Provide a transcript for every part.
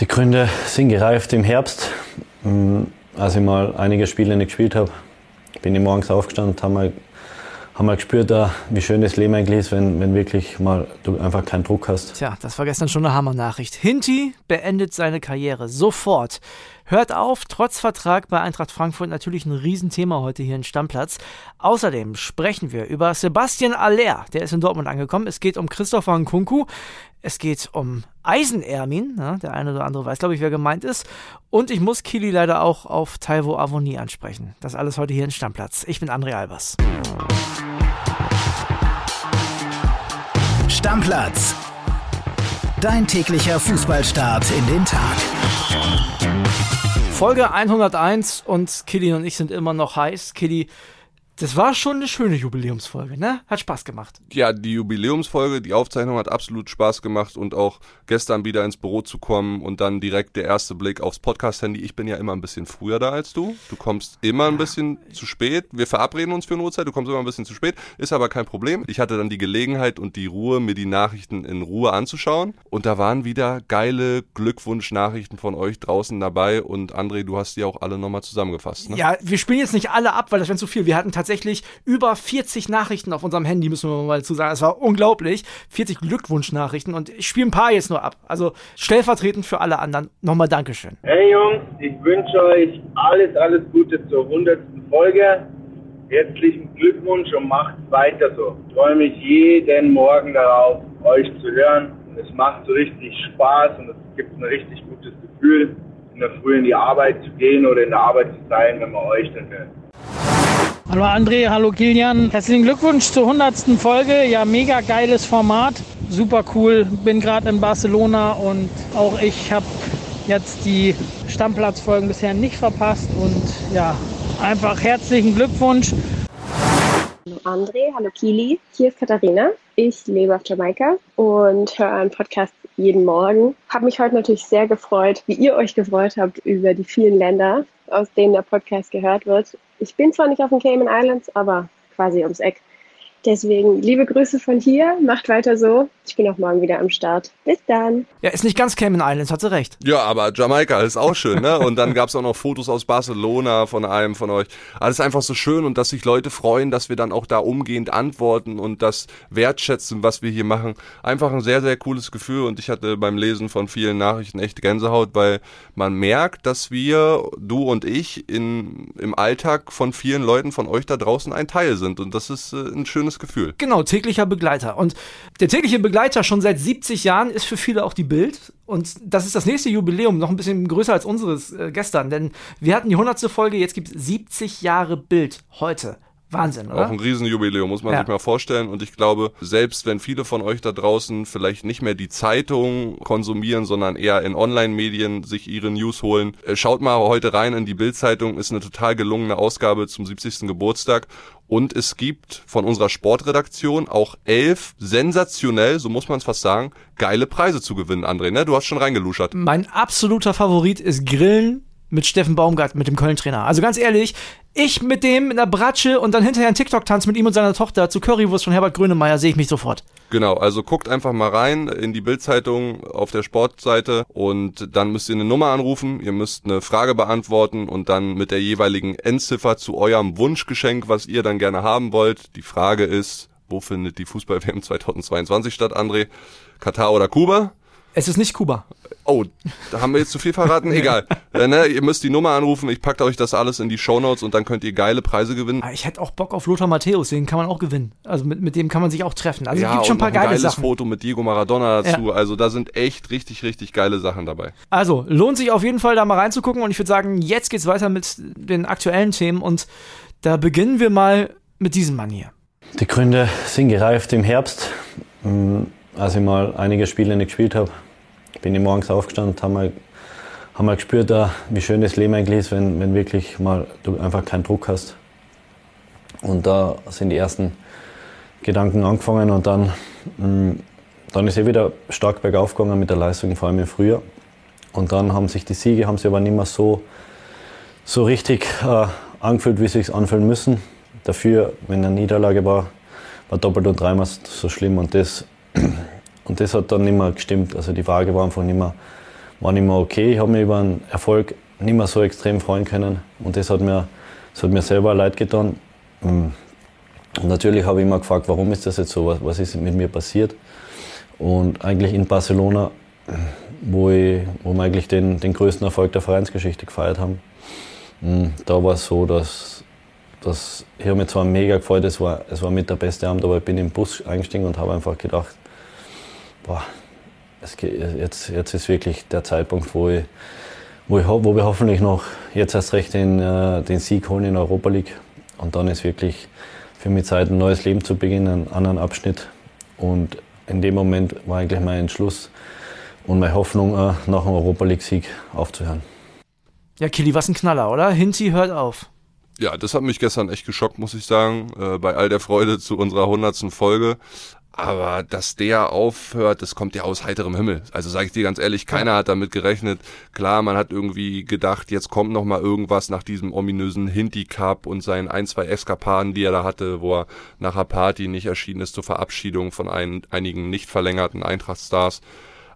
Die Gründe sind gereift im Herbst, mm, als ich mal einige Spiele nicht gespielt habe. Bin ich morgens aufgestanden und habe mal, hab mal gespürt, wie schön das Leben eigentlich ist, wenn, wenn wirklich mal du einfach keinen Druck hast. Tja, das war gestern schon eine Hammer-Nachricht. Hinti beendet seine Karriere sofort. Hört auf, trotz Vertrag bei Eintracht Frankfurt natürlich ein Riesenthema heute hier in Stammplatz. Außerdem sprechen wir über Sebastian Aller, der ist in Dortmund angekommen. Es geht um Christopher Nkunku. Es geht um Eisenermin, ja, der eine oder andere weiß, glaube ich, wer gemeint ist. Und ich muss Kili leider auch auf Taiwo Avoni ansprechen. Das alles heute hier in Stammplatz. Ich bin André Albers. Stammplatz. Dein täglicher Fußballstart in den Tag. Folge 101 und Kili und ich sind immer noch heiß. Kili, das war schon eine schöne Jubiläumsfolge, ne? Hat Spaß gemacht. Ja, die Jubiläumsfolge, die Aufzeichnung hat absolut Spaß gemacht und auch gestern wieder ins Büro zu kommen und dann direkt der erste Blick aufs Podcast-Handy. Ich bin ja immer ein bisschen früher da als du. Du kommst immer ein bisschen zu spät. Wir verabreden uns für eine Uhrzeit, du kommst immer ein bisschen zu spät. Ist aber kein Problem. Ich hatte dann die Gelegenheit und die Ruhe, mir die Nachrichten in Ruhe anzuschauen. Und da waren wieder geile Glückwunsch-Nachrichten von euch draußen dabei. Und André, du hast die auch alle nochmal zusammengefasst. Ne? Ja, wir spielen jetzt nicht alle ab, weil das wäre zu viel. Wir hatten tatsächlich tatsächlich über 40 Nachrichten auf unserem Handy, müssen wir mal zu sagen. Es war unglaublich. 40 Glückwunschnachrichten und ich spiele ein paar jetzt nur ab. Also stellvertretend für alle anderen nochmal Dankeschön. Hey Jungs, ich wünsche euch alles, alles Gute zur 100. Folge. Herzlichen Glückwunsch und macht weiter so. Ich freue mich jeden Morgen darauf, euch zu hören. Und es macht so richtig Spaß und es gibt ein richtig gutes Gefühl, in der Früh in die Arbeit zu gehen oder in der Arbeit zu sein, wenn man euch dann hört. Hallo André, hallo Kilian. Herzlichen Glückwunsch zur 100. Folge. Ja, mega geiles Format. Super cool. Bin gerade in Barcelona und auch ich habe jetzt die Stammplatzfolgen bisher nicht verpasst. Und ja, einfach herzlichen Glückwunsch. Hallo André, hallo Kili. Hier ist Katharina. Ich lebe auf Jamaika und höre einen Podcast jeden Morgen. Habe mich heute natürlich sehr gefreut, wie ihr euch gefreut habt über die vielen Länder, aus denen der Podcast gehört wird. Ich bin zwar nicht auf den Cayman Islands, aber quasi ums Eck. Deswegen liebe Grüße von hier, macht weiter so. Ich bin auch morgen wieder am Start. Bis dann. Ja, ist nicht ganz Cayman Islands, hat sie recht. Ja, aber Jamaika ist auch schön, ne? Und dann gab es auch noch Fotos aus Barcelona von einem von euch. Alles einfach so schön und dass sich Leute freuen, dass wir dann auch da umgehend antworten und das wertschätzen, was wir hier machen. Einfach ein sehr, sehr cooles Gefühl und ich hatte beim Lesen von vielen Nachrichten echt Gänsehaut, weil man merkt, dass wir, du und ich, in, im Alltag von vielen Leuten von euch da draußen ein Teil sind und das ist äh, ein schönes schönes Gefühl. Genau, täglicher Begleiter. Und der tägliche Begleiter schon seit 70 Jahren ist für viele auch die Bild. Und das ist das nächste Jubiläum, noch ein bisschen größer als unseres äh, gestern. Denn wir hatten die 100. Folge, jetzt gibt es 70 Jahre Bild heute. Wahnsinn, oder? Auch ein Riesenjubiläum, muss man ja. sich mal vorstellen. Und ich glaube, selbst wenn viele von euch da draußen vielleicht nicht mehr die Zeitung konsumieren, sondern eher in Online-Medien sich ihre News holen, äh, schaut mal heute rein in die Bild-Zeitung. Ist eine total gelungene Ausgabe zum 70. Geburtstag. Und es gibt von unserer Sportredaktion auch elf sensationell, so muss man es fast sagen, geile Preise zu gewinnen, André. Ne? Du hast schon reingeluschert. Mein absoluter Favorit ist Grillen mit Steffen Baumgart, mit dem Köln-Trainer. Also ganz ehrlich, ich mit dem in der Bratsche und dann hinterher einen TikTok-Tanz mit ihm und seiner Tochter zu Currywurst von Herbert Grönemeyer sehe ich mich sofort. Genau, also guckt einfach mal rein in die Bildzeitung auf der Sportseite und dann müsst ihr eine Nummer anrufen, ihr müsst eine Frage beantworten und dann mit der jeweiligen Endziffer zu eurem Wunschgeschenk, was ihr dann gerne haben wollt. Die Frage ist, wo findet die Fußball-WM 2022 statt, André? Katar oder Kuba? Es ist nicht Kuba. Oh, da haben wir jetzt zu viel verraten? Egal. äh, ne, ihr müsst die Nummer anrufen, ich packe euch das alles in die Shownotes und dann könnt ihr geile Preise gewinnen. Ich hätte auch Bock auf Lothar Matthäus, den kann man auch gewinnen. Also mit, mit dem kann man sich auch treffen. Also ja, es gibt schon ein paar geile ein geiles Sachen. Foto mit Diego Maradona dazu. Ja. Also da sind echt richtig, richtig geile Sachen dabei. Also lohnt sich auf jeden Fall da mal reinzugucken und ich würde sagen, jetzt geht's weiter mit den aktuellen Themen und da beginnen wir mal mit diesem Mann hier. Die Gründe sind gereift im Herbst, hm, als ich mal einige Spiele nicht gespielt habe bin ich morgens aufgestanden und habe mal, hab mal gespürt, wie schön das Leben eigentlich ist, wenn, wenn wirklich mal du einfach keinen Druck hast. Und da sind die ersten Gedanken angefangen und dann, mm, dann ist er wieder stark bergauf gegangen mit der Leistung, vor allem im Frühjahr. Und dann haben sich die Siege haben sich aber nicht mehr so, so richtig äh, angefühlt, wie sie sich anfühlen müssen. Dafür, wenn eine Niederlage war, war doppelt und dreimal so schlimm. Und das und das hat dann nicht mehr gestimmt. Also die Frage war einfach nicht mehr, war nicht mehr okay. Ich habe mich über einen Erfolg nicht mehr so extrem freuen können und das hat mir, das hat mir selber leid getan. Mm. Und natürlich habe ich immer gefragt, warum ist das jetzt so, was, was ist mit mir passiert. Und eigentlich in Barcelona, wo, ich, wo wir eigentlich den, den größten Erfolg der Vereinsgeschichte gefeiert haben, mm, da war es so, dass, dass ich habe mich zwar mega gefreut, es war, es war mit der beste Abend, aber ich bin im Bus eingestiegen und habe einfach gedacht, boah, jetzt, jetzt ist wirklich der Zeitpunkt, wo, ich, wo, ich, wo wir hoffentlich noch jetzt erst recht den, äh, den Sieg holen in der Europa League. Und dann ist wirklich für mich Zeit, ein neues Leben zu beginnen, einen anderen Abschnitt. Und in dem Moment war eigentlich mein Entschluss und meine Hoffnung, äh, nach dem Europa League-Sieg aufzuhören. Ja, Kili, was ein Knaller, oder? Hinzi hört auf. Ja, das hat mich gestern echt geschockt, muss ich sagen, äh, bei all der Freude zu unserer hundertsten Folge. Aber dass der aufhört, das kommt ja aus heiterem Himmel. Also sage ich dir ganz ehrlich, keiner hat damit gerechnet. Klar, man hat irgendwie gedacht, jetzt kommt noch mal irgendwas nach diesem ominösen Hinti Cup und seinen ein, zwei Eskapaden, die er da hatte, wo er nach der Party nicht erschienen ist zur Verabschiedung von ein, einigen nicht verlängerten Eintracht-Stars.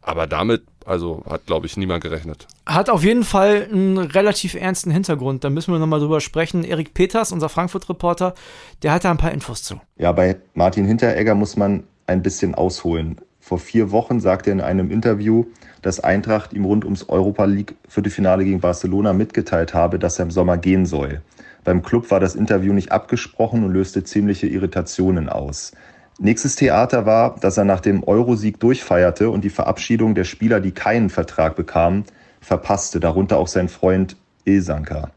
Aber damit, also hat, glaube ich, niemand gerechnet. Hat auf jeden Fall einen relativ ernsten Hintergrund. Da müssen wir nochmal drüber sprechen. Erik Peters, unser Frankfurt-Reporter, der hat da ein paar Infos zu. Ja, bei Martin Hinteregger muss man ein bisschen ausholen. Vor vier Wochen sagte er in einem Interview, dass Eintracht ihm rund ums Europa League Viertelfinale gegen Barcelona mitgeteilt habe, dass er im Sommer gehen soll. Beim Club war das Interview nicht abgesprochen und löste ziemliche Irritationen aus. Nächstes Theater war, dass er nach dem Eurosieg durchfeierte und die Verabschiedung der Spieler, die keinen Vertrag bekamen, verpasste, darunter auch sein Freund Ilsanker.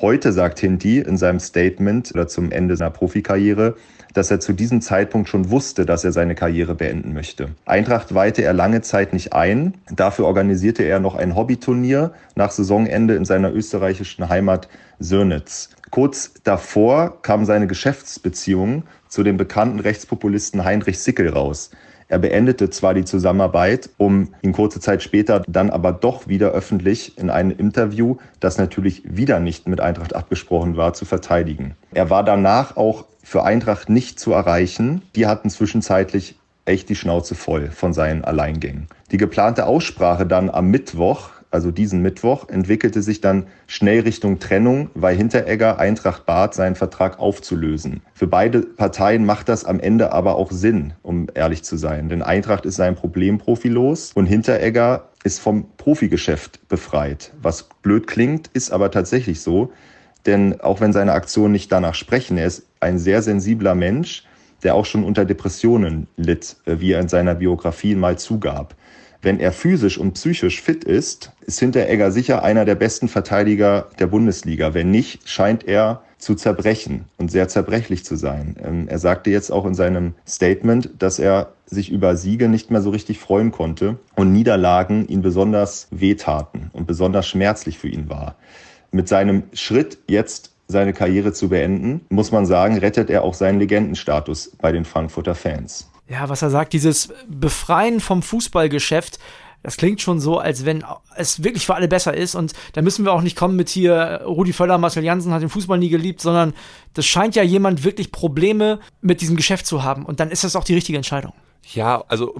Heute sagt Hinti in seinem Statement oder zum Ende seiner Profikarriere, dass er zu diesem Zeitpunkt schon wusste, dass er seine Karriere beenden möchte. Eintracht weihte er lange Zeit nicht ein. Dafür organisierte er noch ein Hobbyturnier nach Saisonende in seiner österreichischen Heimat Sörnitz. Kurz davor kam seine Geschäftsbeziehung zu dem bekannten Rechtspopulisten Heinrich Sickel raus. Er beendete zwar die Zusammenarbeit, um ihn kurze Zeit später dann aber doch wieder öffentlich in einem Interview, das natürlich wieder nicht mit Eintracht abgesprochen war, zu verteidigen. Er war danach auch für Eintracht nicht zu erreichen. Die hatten zwischenzeitlich echt die Schnauze voll von seinen Alleingängen. Die geplante Aussprache dann am Mittwoch, also diesen Mittwoch, entwickelte sich dann schnell Richtung Trennung, weil Hinteregger Eintracht bat, seinen Vertrag aufzulösen. Für beide Parteien macht das am Ende aber auch Sinn, um ehrlich zu sein. Denn Eintracht ist sein Problemprofi los und Hinteregger ist vom Profigeschäft befreit. Was blöd klingt, ist aber tatsächlich so. Denn auch wenn seine Aktionen nicht danach sprechen, er ist ein sehr sensibler Mensch, der auch schon unter Depressionen litt, äh, wie er in seiner Biografie mal zugab. Wenn er physisch und psychisch fit ist, ist Hinteregger sicher einer der besten Verteidiger der Bundesliga. Wenn nicht, scheint er zu zerbrechen und sehr zerbrechlich zu sein. Ähm, er sagte jetzt auch in seinem Statement, dass er sich über Siege nicht mehr so richtig freuen konnte und Niederlagen ihn besonders wehtaten und besonders schmerzlich für ihn war. Mit seinem Schritt jetzt seine Karriere zu beenden, muss man sagen, rettet er auch seinen Legendenstatus bei den Frankfurter Fans. Ja, was er sagt, dieses Befreien vom Fußballgeschäft, das klingt schon so, als wenn es wirklich für alle besser ist. Und da müssen wir auch nicht kommen mit hier, Rudi Völler, Marcel Janssen hat den Fußball nie geliebt, sondern das scheint ja jemand wirklich Probleme mit diesem Geschäft zu haben. Und dann ist das auch die richtige Entscheidung. Ja, also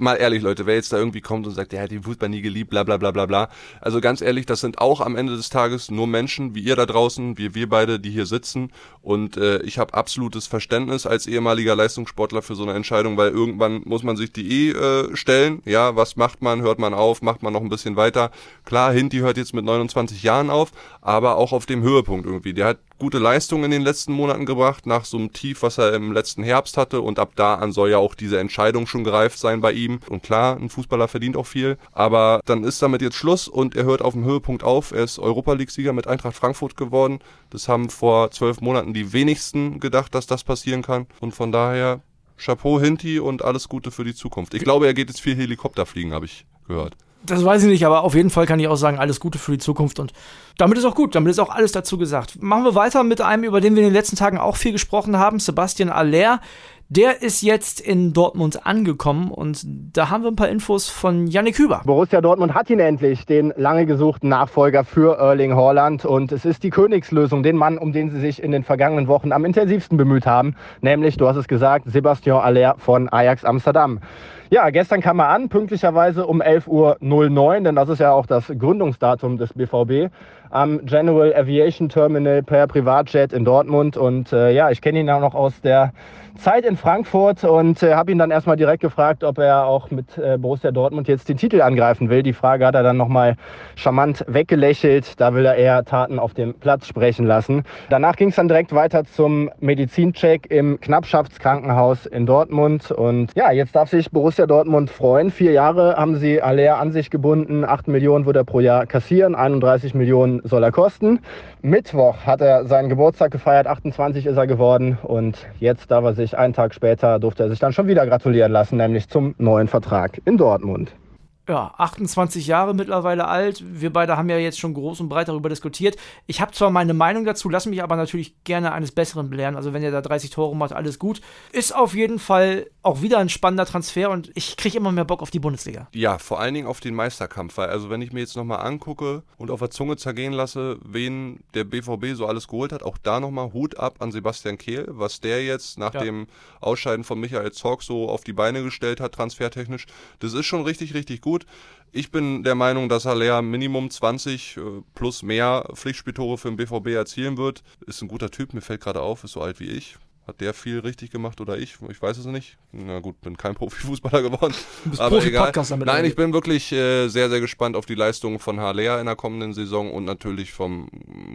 mal ehrlich, Leute, wer jetzt da irgendwie kommt und sagt, der hat den Fußball nie geliebt, bla bla bla bla bla. Also ganz ehrlich, das sind auch am Ende des Tages nur Menschen wie ihr da draußen, wie wir beide, die hier sitzen. Und äh, ich habe absolutes Verständnis als ehemaliger Leistungssportler für so eine Entscheidung, weil irgendwann muss man sich die eh äh, stellen. Ja, was macht man? Hört man auf? Macht man noch ein bisschen weiter? Klar, Hinti hört jetzt mit 29 Jahren auf, aber auch auf dem Höhepunkt irgendwie. Der hat gute Leistung in den letzten Monaten gebracht, nach so einem Tief, was er im letzten Herbst hatte. Und ab da an soll ja auch diese Entscheidung schon gereift sein bei ihm. Und klar, ein Fußballer verdient auch viel. Aber dann ist damit jetzt Schluss und er hört auf dem Höhepunkt auf. Er ist Europa League-Sieger mit Eintracht Frankfurt geworden. Das haben vor zwölf Monaten die wenigsten gedacht, dass das passieren kann. Und von daher Chapeau Hinti und alles Gute für die Zukunft. Ich glaube, er geht jetzt viel Helikopter fliegen, habe ich gehört. Das weiß ich nicht, aber auf jeden Fall kann ich auch sagen, alles Gute für die Zukunft und damit ist auch gut, damit ist auch alles dazu gesagt. Machen wir weiter mit einem, über den wir in den letzten Tagen auch viel gesprochen haben, Sebastian Aller. Der ist jetzt in Dortmund angekommen und da haben wir ein paar Infos von Yannick Hüber. Borussia Dortmund hat ihn endlich, den lange gesuchten Nachfolger für Erling Haaland. Und es ist die Königslösung, den Mann, um den sie sich in den vergangenen Wochen am intensivsten bemüht haben. Nämlich, du hast es gesagt, Sebastian Aller von Ajax Amsterdam. Ja, gestern kam er an, pünktlicherweise um 11.09 Uhr, denn das ist ja auch das Gründungsdatum des BVB am General Aviation Terminal per Privatjet in Dortmund. Und äh, ja, ich kenne ihn auch noch aus der Zeit in Frankfurt und äh, habe ihn dann erstmal direkt gefragt, ob er auch mit äh, Borussia Dortmund jetzt den Titel angreifen will. Die Frage hat er dann nochmal charmant weggelächelt. Da will er eher Taten auf dem Platz sprechen lassen. Danach ging es dann direkt weiter zum Medizincheck im Knappschaftskrankenhaus in Dortmund. Und ja, jetzt darf sich Borussia Dortmund freuen. Vier Jahre haben sie Aller an sich gebunden. Acht Millionen wird er pro Jahr kassieren. 31 Millionen soll er kosten. Mittwoch hat er seinen Geburtstag gefeiert. 28 ist er geworden. Und jetzt darf er sich einen Tag später durfte er sich dann schon wieder gratulieren lassen, nämlich zum neuen Vertrag in Dortmund ja, 28 Jahre mittlerweile alt. Wir beide haben ja jetzt schon groß und breit darüber diskutiert. Ich habe zwar meine Meinung dazu, lasse mich aber natürlich gerne eines Besseren belehren. Also wenn er da 30 Tore macht, alles gut. Ist auf jeden Fall auch wieder ein spannender Transfer und ich kriege immer mehr Bock auf die Bundesliga. Ja, vor allen Dingen auf den Meisterkampf. Weil also wenn ich mir jetzt nochmal angucke und auf der Zunge zergehen lasse, wen der BVB so alles geholt hat, auch da nochmal Hut ab an Sebastian Kehl, was der jetzt nach ja. dem Ausscheiden von Michael Zorg so auf die Beine gestellt hat, transfertechnisch. Das ist schon richtig, richtig gut gut. Ich bin der Meinung, dass Haller Minimum 20 äh, plus mehr Pflichtspieltore für den BVB erzielen wird. Ist ein guter Typ, mir fällt gerade auf, ist so alt wie ich. Hat der viel richtig gemacht oder ich? Ich weiß es nicht. Na gut, bin kein Profifußballer geworden. Du bist aber egal. Nein, ich bin wirklich äh, sehr, sehr gespannt auf die Leistungen von Haller in der kommenden Saison und natürlich vom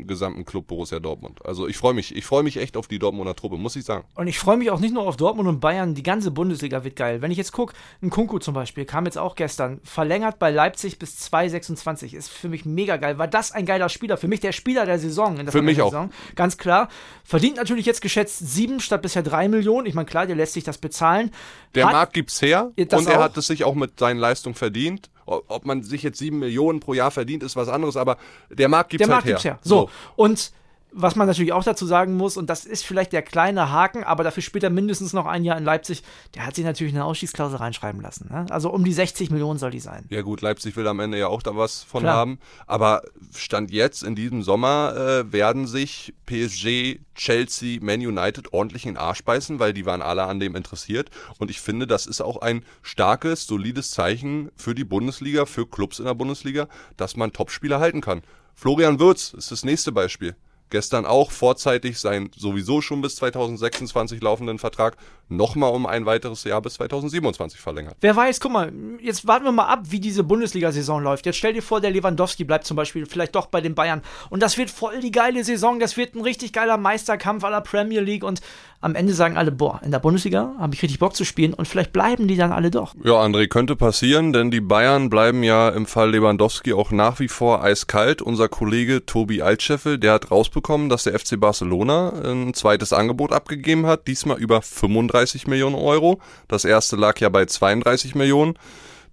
gesamten Club Borussia Dortmund. Also ich freue mich, ich freue mich echt auf die Dortmunder Truppe, muss ich sagen. Und ich freue mich auch nicht nur auf Dortmund und Bayern, die ganze Bundesliga wird geil. Wenn ich jetzt gucke, ein Kunku zum Beispiel, kam jetzt auch gestern, verlängert bei Leipzig bis 2026. Ist für mich mega geil. War das ein geiler Spieler? Für mich der Spieler der Saison. In der für mich Saison. auch. Ganz klar. Verdient natürlich jetzt geschätzt sieben statt bisher drei Millionen. Ich meine, klar, der lässt sich das bezahlen. Der hat, Markt gibt's her und er auch. hat es sich auch mit seinen Leistungen verdient. Ob man sich jetzt sieben Millionen pro Jahr verdient, ist was anderes, aber der Markt gibt's der halt Markt her. Gibt's her. So. so. Und was man natürlich auch dazu sagen muss, und das ist vielleicht der kleine Haken, aber dafür später mindestens noch ein Jahr in Leipzig, der hat sich natürlich eine Ausschießklausel reinschreiben lassen. Ne? Also um die 60 Millionen soll die sein. Ja gut, Leipzig will am Ende ja auch da was von Klar. haben. Aber Stand jetzt, in diesem Sommer, äh, werden sich PSG, Chelsea, Man United ordentlich in den Arsch beißen, weil die waren alle an dem interessiert. Und ich finde, das ist auch ein starkes, solides Zeichen für die Bundesliga, für Clubs in der Bundesliga, dass man Topspieler halten kann. Florian Würz ist das nächste Beispiel gestern auch vorzeitig seinen sowieso schon bis 2026 laufenden Vertrag nochmal um ein weiteres Jahr bis 2027 verlängert. Wer weiß, guck mal, jetzt warten wir mal ab, wie diese Bundesliga-Saison läuft. Jetzt stell dir vor, der Lewandowski bleibt zum Beispiel vielleicht doch bei den Bayern und das wird voll die geile Saison, das wird ein richtig geiler Meisterkampf aller Premier League und am Ende sagen alle, boah, in der Bundesliga habe ich richtig Bock zu spielen und vielleicht bleiben die dann alle doch. Ja, André, könnte passieren, denn die Bayern bleiben ja im Fall Lewandowski auch nach wie vor eiskalt. Unser Kollege Tobi Altscheffel, der hat rausbekommen, dass der FC Barcelona ein zweites Angebot abgegeben hat, diesmal über 35 Millionen Euro. Das erste lag ja bei 32 Millionen.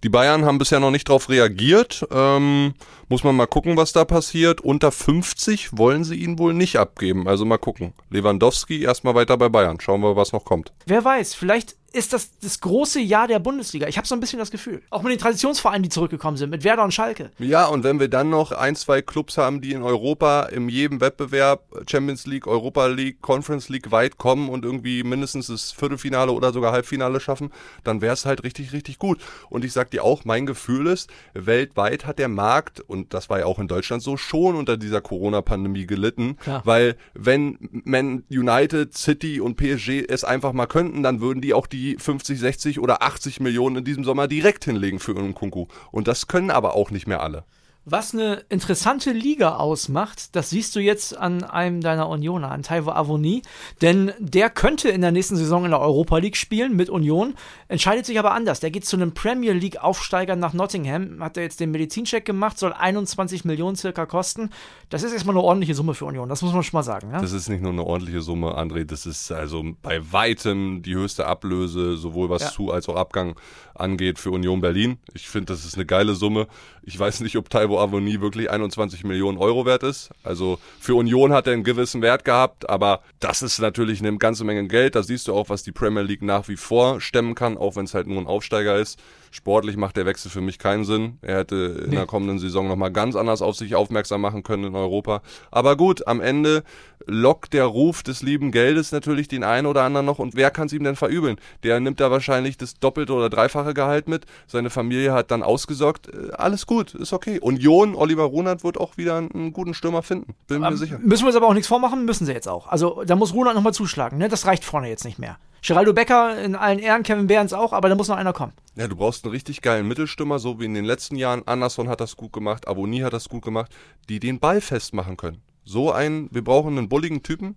Die Bayern haben bisher noch nicht darauf reagiert. Ähm, muss man mal gucken, was da passiert. Unter 50 wollen sie ihn wohl nicht abgeben. Also mal gucken. Lewandowski erstmal weiter bei Bayern. Schauen wir, was noch kommt. Wer weiß, vielleicht ist das das große Jahr der Bundesliga. Ich habe so ein bisschen das Gefühl. Auch mit den Traditionsvereinen, die zurückgekommen sind, mit Werder und Schalke. Ja, und wenn wir dann noch ein, zwei Clubs haben, die in Europa in jedem Wettbewerb, Champions League, Europa League, Conference League weit kommen und irgendwie mindestens das Viertelfinale oder sogar Halbfinale schaffen, dann wäre es halt richtig, richtig gut. Und ich sag dir auch, mein Gefühl ist, weltweit hat der Markt, und das war ja auch in Deutschland so, schon unter dieser Corona-Pandemie gelitten. Klar. Weil wenn Man United, City und PSG es einfach mal könnten, dann würden die auch die die 50, 60 oder 80 Millionen in diesem Sommer direkt hinlegen für Nkunku. Und das können aber auch nicht mehr alle. Was eine interessante Liga ausmacht, das siehst du jetzt an einem deiner Unioner, an Taiwo Avoni. Denn der könnte in der nächsten Saison in der Europa League spielen mit Union, entscheidet sich aber anders. Der geht zu einem Premier League Aufsteiger nach Nottingham, hat er jetzt den Medizincheck gemacht, soll 21 Millionen circa kosten. Das ist erstmal eine ordentliche Summe für Union, das muss man schon mal sagen. Ja? Das ist nicht nur eine ordentliche Summe, André, das ist also bei weitem die höchste Ablöse, sowohl was ja. Zu- als auch Abgang angeht für Union Berlin. Ich finde, das ist eine geile Summe. Ich weiß nicht, ob Taiwo Avonie wirklich 21 Millionen Euro wert ist. Also für Union hat er einen gewissen Wert gehabt, aber das ist natürlich eine ganze Menge Geld. Da siehst du auch, was die Premier League nach wie vor stemmen kann, auch wenn es halt nur ein Aufsteiger ist. Sportlich macht der Wechsel für mich keinen Sinn. Er hätte in Nee. der kommenden Saison nochmal ganz anders auf sich aufmerksam machen können in Europa. Aber gut, am Ende lockt der Ruf des lieben Geldes natürlich den einen oder anderen noch. Und wer kann es ihm denn verübeln? Der nimmt da wahrscheinlich das doppelte oder dreifache Gehalt mit. Seine Familie hat dann ausgesorgt. Äh, Alles gut, ist okay. Union, Oliver Runert wird auch wieder einen, guten Stürmer finden. Bin mir Ähm, sicher. Müssen wir uns aber auch nichts vormachen, müssen sie jetzt auch. Also da muss Ronald nochmal zuschlagen, ne? Das reicht vorne jetzt nicht mehr. Geraldo Becker in allen Ehren, Kevin Behrens auch, aber da muss noch einer kommen. Ja, du brauchst einen richtig geilen Mittelstürmer, so wie in den letzten Jahren. Anderson hat das gut gemacht, Aboni hat das gut gemacht, die den Ball festmachen können. So einen, wir brauchen einen bulligen Typen.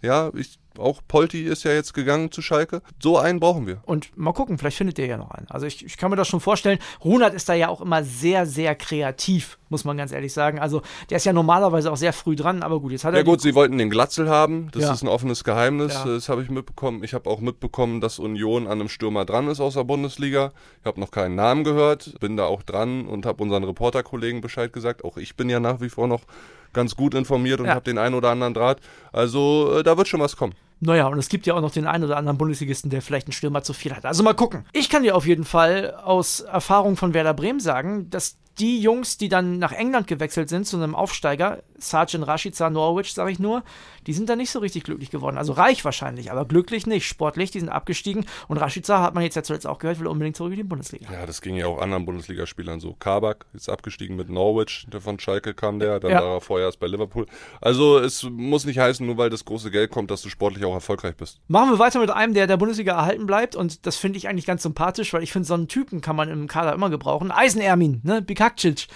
Ja, ich, auch Polti ist ja jetzt gegangen zu Schalke. So einen brauchen wir. Und mal gucken, vielleicht findet ihr ja noch einen. Also ich, ich kann mir das schon vorstellen. Ronald ist da ja auch immer sehr, sehr kreativ, muss man ganz ehrlich sagen. Also der ist ja normalerweise auch sehr früh dran, aber gut, jetzt hat Ja er gut, die, sie wollten den Glatzel haben. Das Ja. ist ein offenes Geheimnis. Ja. Das habe ich mitbekommen. Ich habe auch mitbekommen, dass Union an einem Stürmer dran ist aus der Bundesliga. Ich habe noch keinen Namen gehört, bin da auch dran und habe unseren Reporterkollegen Bescheid gesagt. Auch ich bin ja nach wie vor noch ganz gut informiert und Ja. habe den einen oder anderen Draht. Also äh, da wird schon was kommen. Naja, und es gibt ja auch noch den einen oder anderen Bundesligisten, der vielleicht einen Stürmer zu viel hat. Also mal gucken. Ich kann dir auf jeden Fall aus Erfahrung von Werder Bremen sagen, dass die Jungs, die dann nach England gewechselt sind zu einem Aufsteiger, Sergeant Rashica Norwich, sage ich nur, die sind da nicht so richtig glücklich geworden. Also reich wahrscheinlich, aber glücklich nicht. Sportlich, die sind abgestiegen. Und Rashica hat man jetzt ja zuletzt auch gehört, will unbedingt zurück in die Bundesliga. Ja, das ging ja auch anderen Bundesligaspielern so. Kabak ist abgestiegen mit Norwich, der von Schalke kam der, dann Ja. war er vorher erst bei Liverpool. Also es muss nicht heißen, nur weil das große Geld kommt, dass du sportlich auch erfolgreich bist. Machen wir weiter mit einem, der der Bundesliga erhalten bleibt. Und das finde ich eigentlich ganz sympathisch, weil ich finde, so einen Typen kann man im Kader immer gebrauchen. Eisenermin, ne? Bikakcic,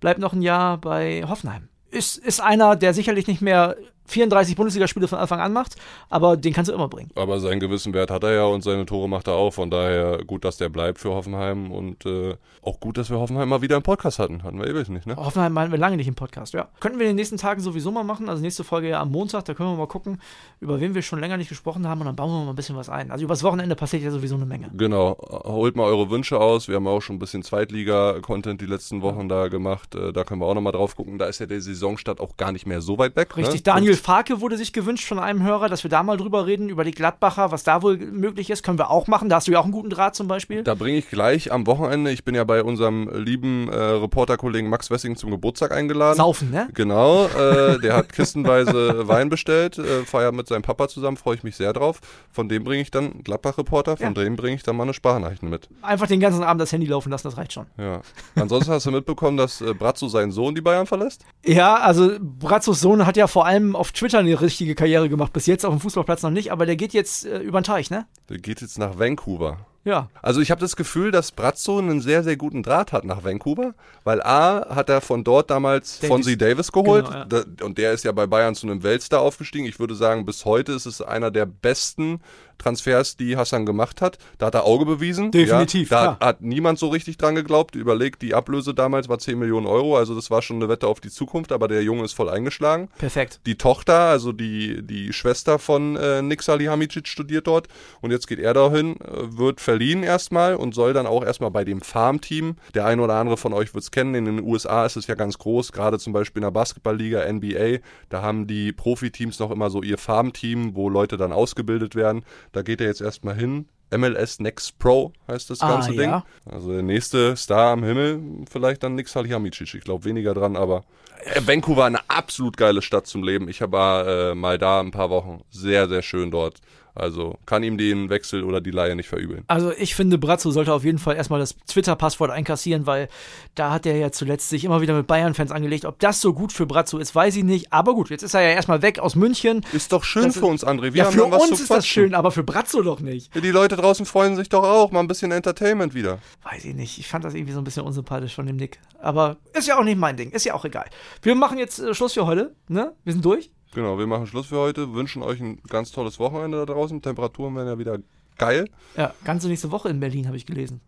bleibt noch ein Jahr bei Hoffenheim. Ist, ist einer, der sicherlich nicht mehr 34 Bundesligaspiele von Anfang an macht, aber den kannst du immer bringen. Aber seinen gewissen Wert hat er ja und seine Tore macht er auch. Von daher gut, dass der bleibt für Hoffenheim und äh, auch gut, dass wir Hoffenheim mal wieder im Podcast hatten. Hatten wir ewig nicht, ne? Hoffenheim meinen wir lange nicht im Podcast, ja. Könnten wir in den nächsten Tagen sowieso mal machen. Also nächste Folge ja am Montag, da können wir mal gucken, über wen wir schon länger nicht gesprochen haben und dann bauen wir mal ein bisschen was ein. Also übers Wochenende passiert ja sowieso eine Menge. Genau, holt mal eure Wünsche aus. Wir haben auch schon ein bisschen Zweitliga-Content die letzten Wochen da gemacht. Äh, Da können wir auch nochmal drauf gucken. Da ist ja der Saisonstart auch gar nicht mehr so weit weg. Richtig, ne? Daniel Farke wurde sich gewünscht von einem Hörer, dass wir da mal drüber reden, über die Gladbacher, was da wohl möglich ist. Können wir auch machen. Da hast du ja auch einen guten Draht zum Beispiel. Da bringe ich gleich am Wochenende, ich bin ja bei unserem lieben äh, Reporterkollegen Max Wessing zum Geburtstag eingeladen. Saufen, ne? Genau, äh, der hat kistenweise Wein bestellt, äh, feiert mit seinem Papa zusammen, freue ich mich sehr drauf. Von dem bringe ich dann Gladbach-Reporter, von dem bringe ich dann mal eine Sprachnachricht mit. Einfach den ganzen Abend das Handy laufen lassen, das reicht schon. Ja. Ansonsten hast du mitbekommen, dass äh, Brazzo seinen Sohn die Bayern verlässt? Ja, also Brazzos Sohn hat ja vor allem auf Twitter eine richtige Karriere gemacht. Bis jetzt auf dem Fußballplatz noch nicht, aber der geht jetzt äh, über den Teich, ne? Der geht jetzt nach Vancouver. Ja. Also ich habe das Gefühl, dass Brazzo einen sehr, sehr guten Draht hat nach Vancouver, weil A hat er von dort damals Davis. Fonzie Davis geholt Genau, ja. da, und der ist ja bei Bayern zu einem Weltstar aufgestiegen. Ich würde sagen, bis heute ist es einer der besten Transfers, die Hassan gemacht hat. Da hat er Auge bewiesen. Definitiv, Ja, da klar. hat, niemand so richtig dran geglaubt. Überlegt, die Ablöse damals war 10 Millionen Euro, also das war schon eine Wette auf die Zukunft, aber der Junge ist voll eingeschlagen. Perfekt. Die Tochter, also die, die Schwester von äh, Nick Salihamidzic studiert dort und jetzt geht er dahin, äh, wird verliehen erstmal und soll dann auch erstmal bei dem Farmteam, der ein oder andere von euch wird es kennen, in den USA ist es ja ganz groß, gerade zum Beispiel in der Basketballliga, NBA, da haben die Profiteams noch immer so ihr Farmteam, wo Leute dann ausgebildet werden. Da geht er jetzt erstmal hin. MLS Next Pro heißt das Ah, ganze Ding. ja. Also der nächste Star am Himmel, vielleicht dann Nick Salihamidzic. Ich glaube weniger dran, aber äh, Vancouver eine absolut geile Stadt zum Leben. Ich war äh, mal da ein paar Wochen. Sehr, sehr schön dort. Also kann ihm den Wechsel oder die Leihe nicht verübeln. Also ich finde, Brazzo sollte auf jeden Fall erstmal das Twitter-Passwort einkassieren, weil da hat er ja zuletzt sich immer wieder mit Bayern-Fans angelegt. Ob das so gut für Brazzo ist, weiß ich nicht. Aber gut, jetzt ist er ja erstmal weg aus München. Ist doch schön Das für uns, André. Wir ja, haben für uns ist das schön, aber für Brazzo doch nicht. Ja, Die Leute draußen freuen sich doch auch. Mal ein bisschen Entertainment wieder. Weiß ich nicht. Ich fand das irgendwie so ein bisschen unsympathisch von dem Nick. Aber ist ja auch nicht mein Ding. Ist ja auch egal. Wir machen jetzt äh, Schluss für heute. Ne? Wir sind durch. Genau, wir machen Schluss für heute. Wünschen euch ein ganz tolles Wochenende da draußen. Temperaturen werden ja wieder geil. Ja, ganze nächste Woche in Berlin habe ich gelesen.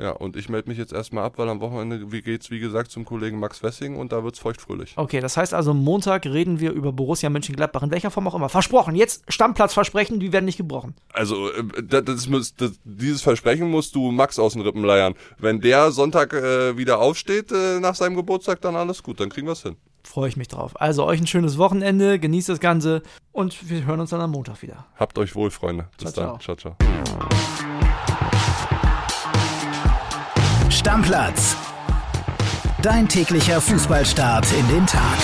Ja, und ich melde mich jetzt erstmal ab, weil am Wochenende wie geht's, wie gesagt, zum Kollegen Max Wessing und da wird's feuchtfröhlich. Okay, das heißt also, Montag reden wir über Borussia Mönchengladbach, in welcher Form auch immer. Versprochen, jetzt Stammplatzversprechen, die werden nicht gebrochen. Also, äh, das, das, das, dieses Versprechen musst du Max aus den Rippen leiern. Wenn der Sonntag äh, wieder aufsteht äh, nach seinem Geburtstag, dann alles gut, dann kriegen wir's hin. Freue ich mich drauf. Also euch ein schönes Wochenende, genießt das Ganze und wir hören uns dann am Montag wieder. Habt euch wohl, Freunde. Bis Ciao, dann. ciao. ciao. Stammplatz. Dein täglicher Fußballstart in den Tag.